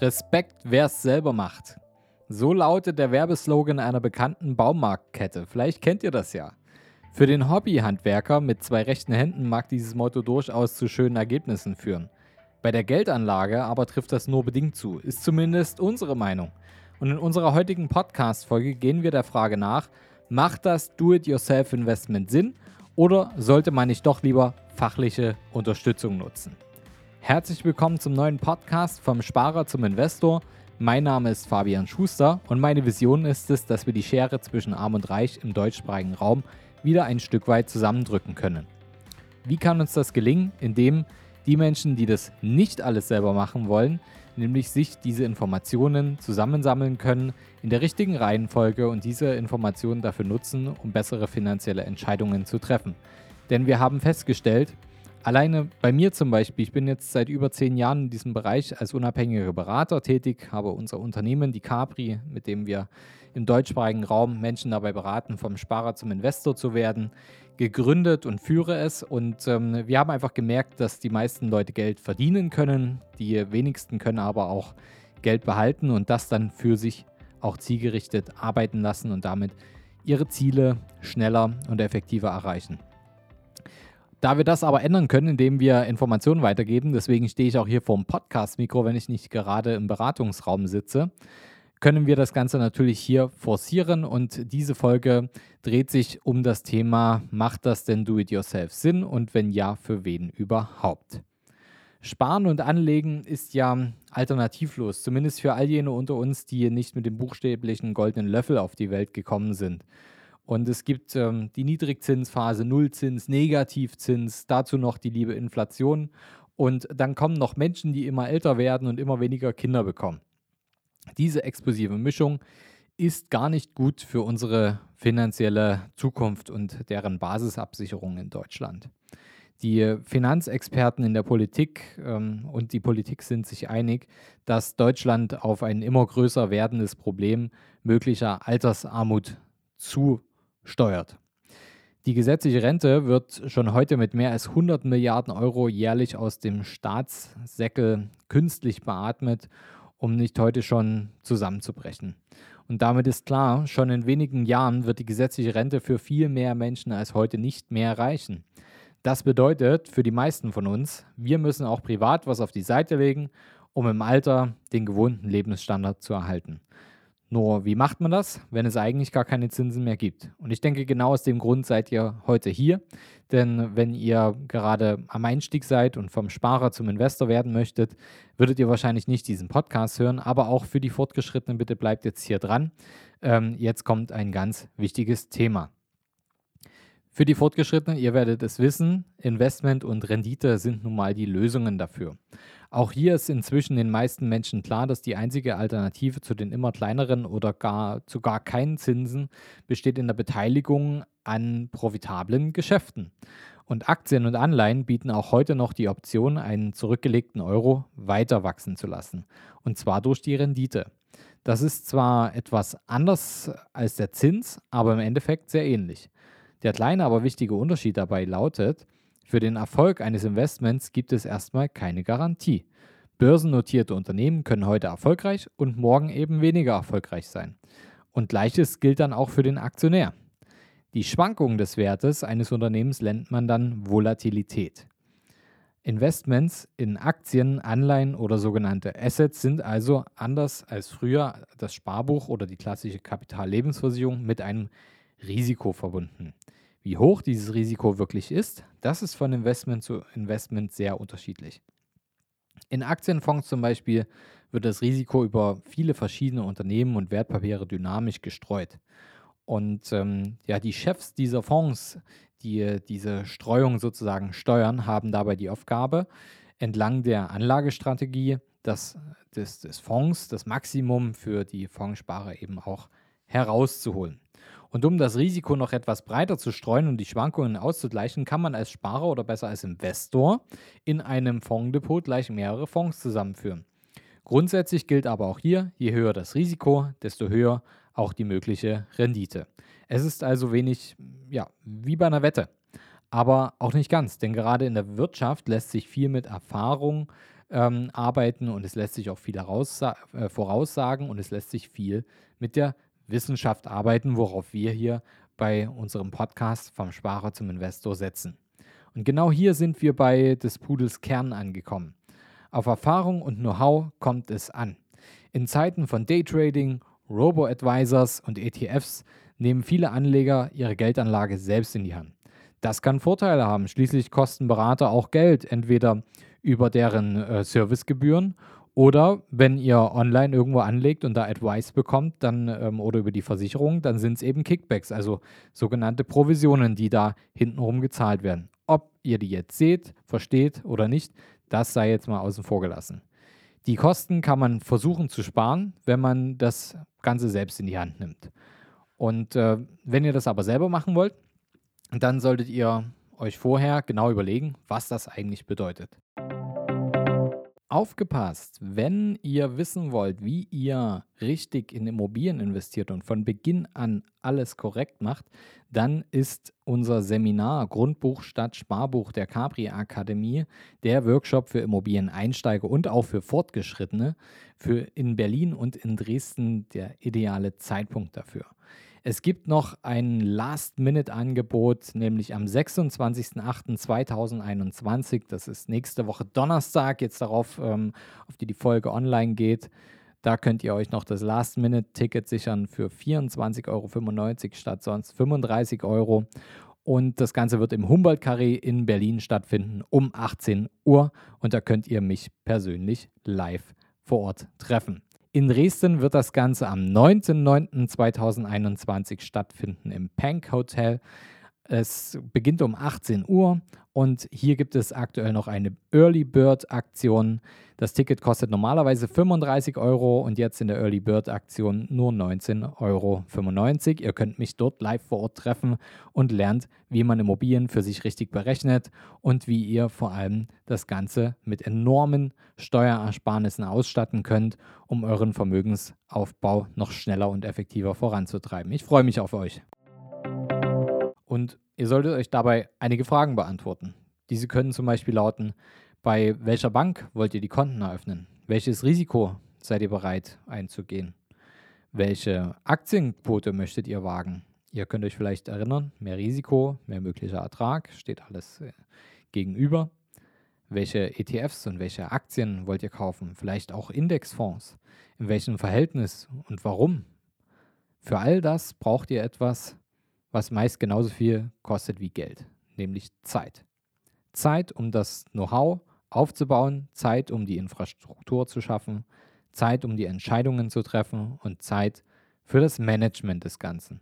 Respekt, wer es selber macht. So lautet der Werbeslogan einer bekannten Baumarktkette. Vielleicht kennt ihr das ja. Für den Hobbyhandwerker mit zwei rechten Händen mag dieses Motto durchaus zu schönen Ergebnissen führen. Bei der Geldanlage aber trifft das nur bedingt zu, ist zumindest unsere Meinung. Und in unserer heutigen Podcast-Folge gehen wir der Frage nach, macht das Do-it-yourself-Investment Sinn oder sollte man nicht doch lieber fachliche Unterstützung nutzen? Herzlich willkommen zum neuen Podcast vom Sparer zum Investor. Mein Name ist Fabian Schuster und meine Vision ist es, dass wir die Schere zwischen Arm und Reich im deutschsprachigen Raum wieder ein Stück weit zusammendrücken können. Wie kann uns das gelingen? Indem die Menschen, die das nicht alles selber machen wollen, nämlich sich diese Informationen zusammensammeln können in der richtigen Reihenfolge und diese Informationen dafür nutzen, um bessere finanzielle Entscheidungen zu treffen. Denn wir haben festgestellt, Alleine bei mir zum Beispiel, ich bin jetzt seit über zehn Jahren in diesem Bereich als unabhängiger Berater tätig, habe unser Unternehmen, die Capri, mit dem wir im deutschsprachigen Raum Menschen dabei beraten, vom Sparer zum Investor zu werden, gegründet und führe es. Und ähm, wir haben einfach gemerkt, dass die meisten Leute Geld verdienen können, die wenigsten können aber auch Geld behalten und das dann für sich auch zielgerichtet arbeiten lassen und damit ihre Ziele schneller und effektiver erreichen. Da wir das aber ändern können, indem wir Informationen weitergeben, deswegen stehe ich auch hier vor dem Podcast-Mikro, wenn ich nicht gerade im Beratungsraum sitze, können wir das Ganze natürlich hier forcieren und diese Folge dreht sich um das Thema, macht das denn Do-it-yourself Sinn und wenn ja, für wen überhaupt? Sparen und Anlegen ist ja alternativlos, zumindest für all jene unter uns, die nicht mit dem buchstäblichen goldenen Löffel auf die Welt gekommen sind. Und es gibt ähm, die Niedrigzinsphase, Nullzins, Negativzins, dazu noch die liebe Inflation. Und dann kommen noch Menschen, die immer älter werden und immer weniger Kinder bekommen. Diese explosive Mischung ist gar nicht gut für unsere finanzielle Zukunft und deren Basisabsicherung in Deutschland. Die Finanzexperten in der Politik ähm, und die Politik sind sich einig, dass Deutschland auf ein immer größer werdendes Problem möglicher Altersarmut zu steuert. Die gesetzliche Rente wird schon heute mit mehr als 100 Milliarden Euro jährlich aus dem Staatssäckel künstlich beatmet, um nicht heute schon zusammenzubrechen. Und damit ist klar, schon in wenigen Jahren wird die gesetzliche Rente für viel mehr Menschen als heute nicht mehr reichen. Das bedeutet für die meisten von uns, wir müssen auch privat was auf die Seite legen, um im Alter den gewohnten Lebensstandard zu erhalten. Nur wie macht man das, wenn es eigentlich gar keine Zinsen mehr gibt? Und ich denke, genau aus dem Grund seid ihr heute hier. Denn wenn ihr gerade am Einstieg seid und vom Sparer zum Investor werden möchtet, würdet ihr wahrscheinlich nicht diesen Podcast hören. Aber auch für die Fortgeschrittenen, bitte bleibt jetzt hier dran. Ähm, jetzt kommt ein ganz wichtiges Thema. Für die Fortgeschrittenen, ihr werdet es wissen, Investment und Rendite sind nun mal die Lösungen dafür. Auch hier ist inzwischen den meisten Menschen klar, dass die einzige Alternative zu den immer kleineren oder gar zu gar keinen Zinsen besteht in der Beteiligung an profitablen Geschäften. Und Aktien und Anleihen bieten auch heute noch die Option, einen zurückgelegten Euro weiter wachsen zu lassen. Und zwar durch die Rendite. Das ist zwar etwas anders als der Zins, aber im Endeffekt sehr ähnlich. Der kleine, aber wichtige Unterschied dabei lautet, für den Erfolg eines Investments gibt es erstmal keine Garantie. Börsennotierte Unternehmen können heute erfolgreich und morgen eben weniger erfolgreich sein. Und gleiches gilt dann auch für den Aktionär. Die Schwankung des Wertes eines Unternehmens nennt man dann Volatilität. Investments in Aktien, Anleihen oder sogenannte Assets sind also anders als früher das Sparbuch oder die klassische Kapitallebensversicherung mit einem Risiko verbunden. Wie hoch dieses Risiko wirklich ist, das ist von Investment zu Investment sehr unterschiedlich. In Aktienfonds zum Beispiel wird das Risiko über viele verschiedene Unternehmen und Wertpapiere dynamisch gestreut. Und ähm, ja, die Chefs dieser Fonds, die diese Streuung sozusagen steuern, haben dabei die Aufgabe, entlang der Anlagestrategie das, des, des Fonds das Maximum für die Fondssparer eben auch herauszuholen. Und um das Risiko noch etwas breiter zu streuen und die Schwankungen auszugleichen, kann man als Sparer oder besser als Investor in einem Fondsdepot gleich mehrere Fonds zusammenführen. Grundsätzlich gilt aber auch hier, je höher das Risiko, desto höher auch die mögliche Rendite. Es ist also wenig, ja, wie bei einer Wette. Aber auch nicht ganz, denn gerade in der Wirtschaft lässt sich viel mit Erfahrung ähm, arbeiten und es lässt sich auch viel äh, voraussagen und es lässt sich viel mit der Wissenschaft arbeiten, worauf wir hier bei unserem Podcast vom Sparer zum Investor setzen. Und genau hier sind wir bei des Pudels Kern angekommen. Auf Erfahrung und Know-how kommt es an. In Zeiten von Daytrading, Robo-Advisors und ETFs nehmen viele Anleger ihre Geldanlage selbst in die Hand. Das kann Vorteile haben. Schließlich kosten Berater auch Geld, entweder über deren äh, Servicegebühren oder wenn ihr online irgendwo anlegt und da Advice bekommt, dann ähm, oder über die Versicherung, dann sind es eben Kickbacks, also sogenannte Provisionen, die da hintenrum gezahlt werden. Ob ihr die jetzt seht, versteht oder nicht, das sei jetzt mal außen vor gelassen. Die Kosten kann man versuchen zu sparen, wenn man das Ganze selbst in die Hand nimmt. Und äh, wenn ihr das aber selber machen wollt, dann solltet ihr euch vorher genau überlegen, was das eigentlich bedeutet. Aufgepasst, wenn ihr wissen wollt, wie ihr richtig in Immobilien investiert und von Beginn an alles korrekt macht, dann ist unser Seminar Grundbuch statt Sparbuch der Capri Akademie der Workshop für Immobilieneinsteiger und auch für Fortgeschrittene für in Berlin und in Dresden der ideale Zeitpunkt dafür. Es gibt noch ein Last-Minute-Angebot, nämlich am 26.08.2021. Das ist nächste Woche Donnerstag, jetzt darauf, ähm, auf die die Folge online geht. Da könnt ihr euch noch das Last-Minute-Ticket sichern für 24,95 Euro statt sonst 35 Euro. Und das Ganze wird im Humboldt-Carré in Berlin stattfinden um 18 Uhr. Und da könnt ihr mich persönlich live vor Ort treffen. In Dresden wird das Ganze am 19.09.2021 stattfinden im Pank Hotel. Es beginnt um 18 Uhr und hier gibt es aktuell noch eine Early Bird Aktion. Das Ticket kostet normalerweise 35 Euro und jetzt in der Early Bird Aktion nur 19,95 Euro. Ihr könnt mich dort live vor Ort treffen und lernt, wie man Immobilien für sich richtig berechnet und wie ihr vor allem das Ganze mit enormen Steuerersparnissen ausstatten könnt, um euren Vermögensaufbau noch schneller und effektiver voranzutreiben. Ich freue mich auf euch. Und ihr solltet euch dabei einige Fragen beantworten. Diese können zum Beispiel lauten, bei welcher Bank wollt ihr die Konten eröffnen? Welches Risiko seid ihr bereit einzugehen? Welche Aktienquote möchtet ihr wagen? Ihr könnt euch vielleicht erinnern, mehr Risiko, mehr möglicher Ertrag, steht alles äh, gegenüber. Welche ETFs und welche Aktien wollt ihr kaufen? Vielleicht auch Indexfonds. In welchem Verhältnis und warum? Für all das braucht ihr etwas, was meist genauso viel kostet wie Geld, nämlich Zeit. Zeit, um das Know-how aufzubauen, Zeit, um die Infrastruktur zu schaffen, Zeit, um die Entscheidungen zu treffen und Zeit für das Management des Ganzen.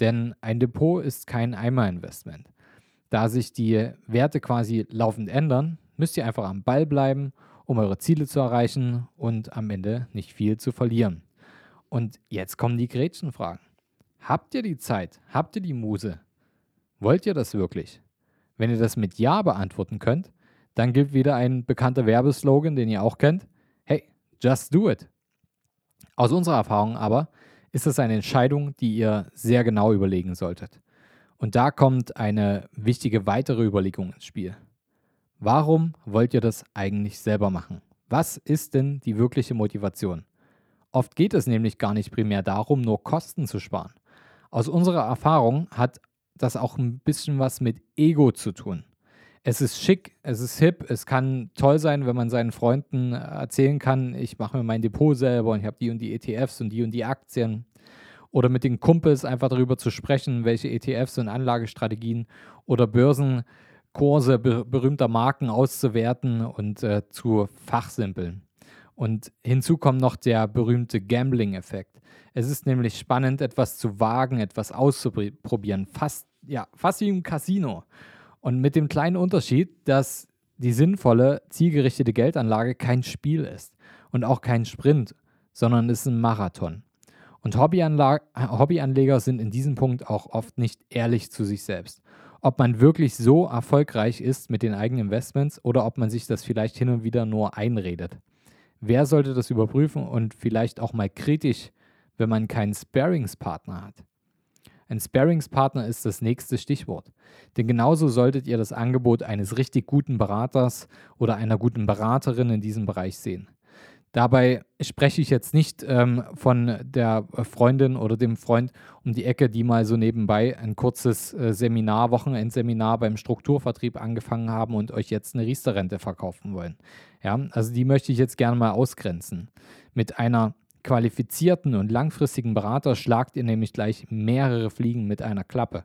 Denn ein Depot ist kein Einmalinvestment. Da sich die Werte quasi laufend ändern, müsst ihr einfach am Ball bleiben, um eure Ziele zu erreichen und am Ende nicht viel zu verlieren. Und jetzt kommen die Gretchenfragen. Habt ihr die Zeit? Habt ihr die Muse? Wollt ihr das wirklich? Wenn ihr das mit Ja beantworten könnt, dann gilt wieder ein bekannter Werbeslogan, den ihr auch kennt. Hey, just do it. Aus unserer Erfahrung aber ist es eine Entscheidung, die ihr sehr genau überlegen solltet. Und da kommt eine wichtige weitere Überlegung ins Spiel. Warum wollt ihr das eigentlich selber machen? Was ist denn die wirkliche Motivation? Oft geht es nämlich gar nicht primär darum, nur Kosten zu sparen. Aus unserer Erfahrung hat das auch ein bisschen was mit Ego zu tun. Es ist schick, es ist hip, es kann toll sein, wenn man seinen Freunden erzählen kann, ich mache mir mein Depot selber und ich habe die und die ETFs und die und die Aktien. Oder mit den Kumpels einfach darüber zu sprechen, welche ETFs und Anlagestrategien oder Börsenkurse berühmter Marken auszuwerten und äh, zu fachsimpeln. Und hinzu kommt noch der berühmte Gambling-Effekt. Es ist nämlich spannend, etwas zu wagen, etwas auszuprobieren. Fast, ja, fast wie im Casino. Und mit dem kleinen Unterschied, dass die sinnvolle, zielgerichtete Geldanlage kein Spiel ist und auch kein Sprint, sondern ist ein Marathon. Und Hobbyanleger sind in diesem Punkt auch oft nicht ehrlich zu sich selbst. Ob man wirklich so erfolgreich ist mit den eigenen Investments oder ob man sich das vielleicht hin und wieder nur einredet. Wer sollte das überprüfen und vielleicht auch mal kritisch, wenn man keinen Sparingspartner hat? Ein Sparingspartner ist das nächste Stichwort. Denn genauso solltet ihr das Angebot eines richtig guten Beraters oder einer guten Beraterin in diesem Bereich sehen. Dabei spreche ich jetzt nicht ähm, von der Freundin oder dem Freund um die Ecke, die mal so nebenbei ein kurzes äh, Seminar, Wochenendseminar beim Strukturvertrieb angefangen haben und euch jetzt eine Riester-Rente verkaufen wollen. Ja, also die möchte ich jetzt gerne mal ausgrenzen. Mit einer qualifizierten und langfristigen Berater schlagt ihr nämlich gleich mehrere Fliegen mit einer Klappe.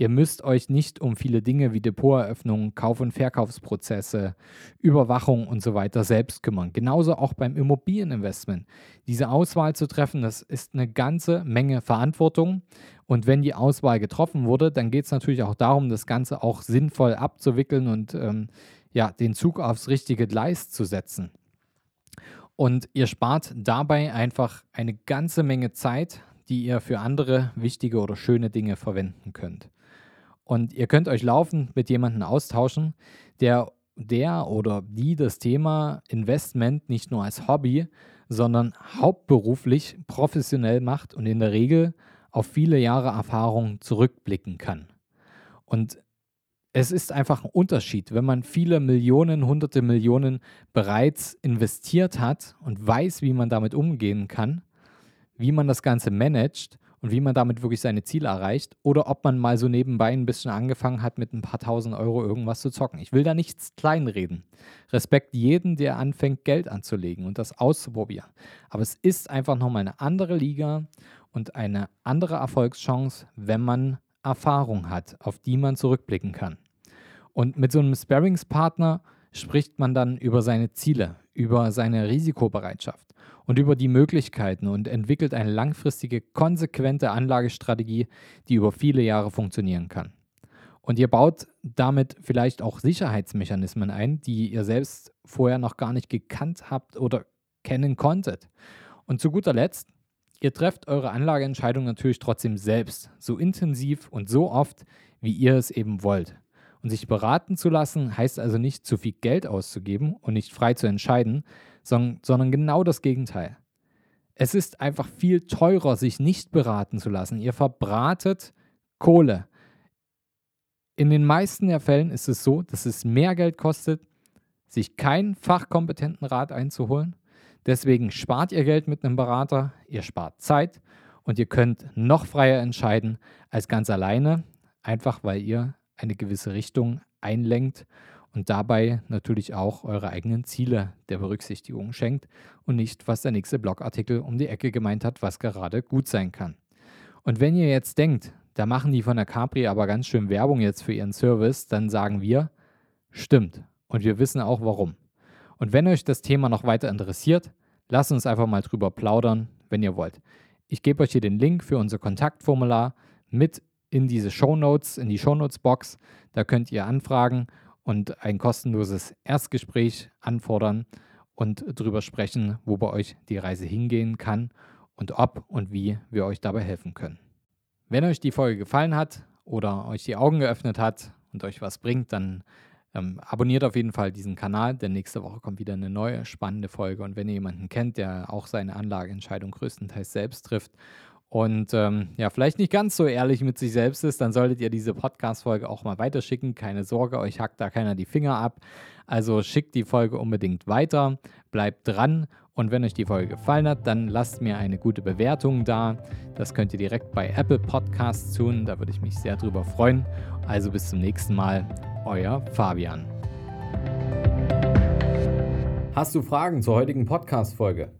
Ihr müsst euch nicht um viele Dinge wie Depoteröffnung, Kauf- und Verkaufsprozesse, Überwachung und so weiter selbst kümmern. Genauso auch beim Immobilieninvestment. Diese Auswahl zu treffen, das ist eine ganze Menge Verantwortung. Und wenn die Auswahl getroffen wurde, dann geht es natürlich auch darum, das Ganze auch sinnvoll abzuwickeln und ähm, ja, den Zug aufs richtige Gleis zu setzen. Und ihr spart dabei einfach eine ganze Menge Zeit, die ihr für andere wichtige oder schöne Dinge verwenden könnt. Und ihr könnt euch laufend mit jemandem austauschen, der, der oder die das Thema Investment nicht nur als Hobby, sondern hauptberuflich professionell macht und in der Regel auf viele Jahre Erfahrung zurückblicken kann. Und es ist einfach ein Unterschied, wenn man viele Millionen, hunderte Millionen bereits investiert hat und weiß, wie man damit umgehen kann, wie man das Ganze managt und wie man damit wirklich seine Ziele erreicht oder ob man mal so nebenbei ein bisschen angefangen hat, mit ein paar tausend Euro irgendwas zu zocken. Ich will da nichts kleinreden. Respekt jeden, der anfängt, Geld anzulegen und das auszuprobieren. Aber es ist einfach nochmal eine andere Liga und eine andere Erfolgschance, wenn man Erfahrung hat, auf die man zurückblicken kann. Und mit so einem Sparringspartner spricht man dann über seine Ziele, über seine Risikobereitschaft und über die Möglichkeiten und entwickelt eine langfristige, konsequente Anlagestrategie, die über viele Jahre funktionieren kann. Und ihr baut damit vielleicht auch Sicherheitsmechanismen ein, die ihr selbst vorher noch gar nicht gekannt habt oder kennen konntet. Und zu guter Letzt, ihr trefft eure Anlageentscheidung natürlich trotzdem selbst, so intensiv und so oft, wie ihr es eben wollt. Und sich beraten zu lassen, heißt also nicht zu viel Geld auszugeben und nicht frei zu entscheiden, sondern, sondern genau das Gegenteil. Es ist einfach viel teurer, sich nicht beraten zu lassen. Ihr verbratet Kohle. In den meisten der Fällen ist es so, dass es mehr Geld kostet, sich keinen fachkompetenten Rat einzuholen. Deswegen spart ihr Geld mit einem Berater, ihr spart Zeit und ihr könnt noch freier entscheiden als ganz alleine, einfach weil ihr eine gewisse Richtung einlenkt und dabei natürlich auch eure eigenen Ziele der Berücksichtigung schenkt und nicht, was der nächste Blogartikel um die Ecke gemeint hat, was gerade gut sein kann. Und wenn ihr jetzt denkt, da machen die von der Capri aber ganz schön Werbung jetzt für ihren Service, dann sagen wir, stimmt. Und wir wissen auch warum. Und wenn euch das Thema noch weiter interessiert, lasst uns einfach mal drüber plaudern, wenn ihr wollt. Ich gebe euch hier den Link für unser Kontaktformular mit in diese Shownotes, in die Shownotes-Box. Da könnt ihr anfragen und ein kostenloses Erstgespräch anfordern und darüber sprechen, wo bei euch die Reise hingehen kann und ob und wie wir euch dabei helfen können. Wenn euch die Folge gefallen hat oder euch die Augen geöffnet hat und euch was bringt, dann ähm, abonniert auf jeden Fall diesen Kanal, denn nächste Woche kommt wieder eine neue spannende Folge. Und wenn ihr jemanden kennt, der auch seine Anlageentscheidung größtenteils selbst trifft und ähm, ja, vielleicht nicht ganz so ehrlich mit sich selbst ist, dann solltet ihr diese Podcast-Folge auch mal weiterschicken. Keine Sorge, euch hackt da keiner die Finger ab. Also schickt die Folge unbedingt weiter, bleibt dran und wenn euch die Folge gefallen hat, dann lasst mir eine gute Bewertung da. Das könnt ihr direkt bei Apple Podcasts tun, da würde ich mich sehr drüber freuen. Also bis zum nächsten Mal, euer Fabian. Hast du Fragen zur heutigen Podcast-Folge?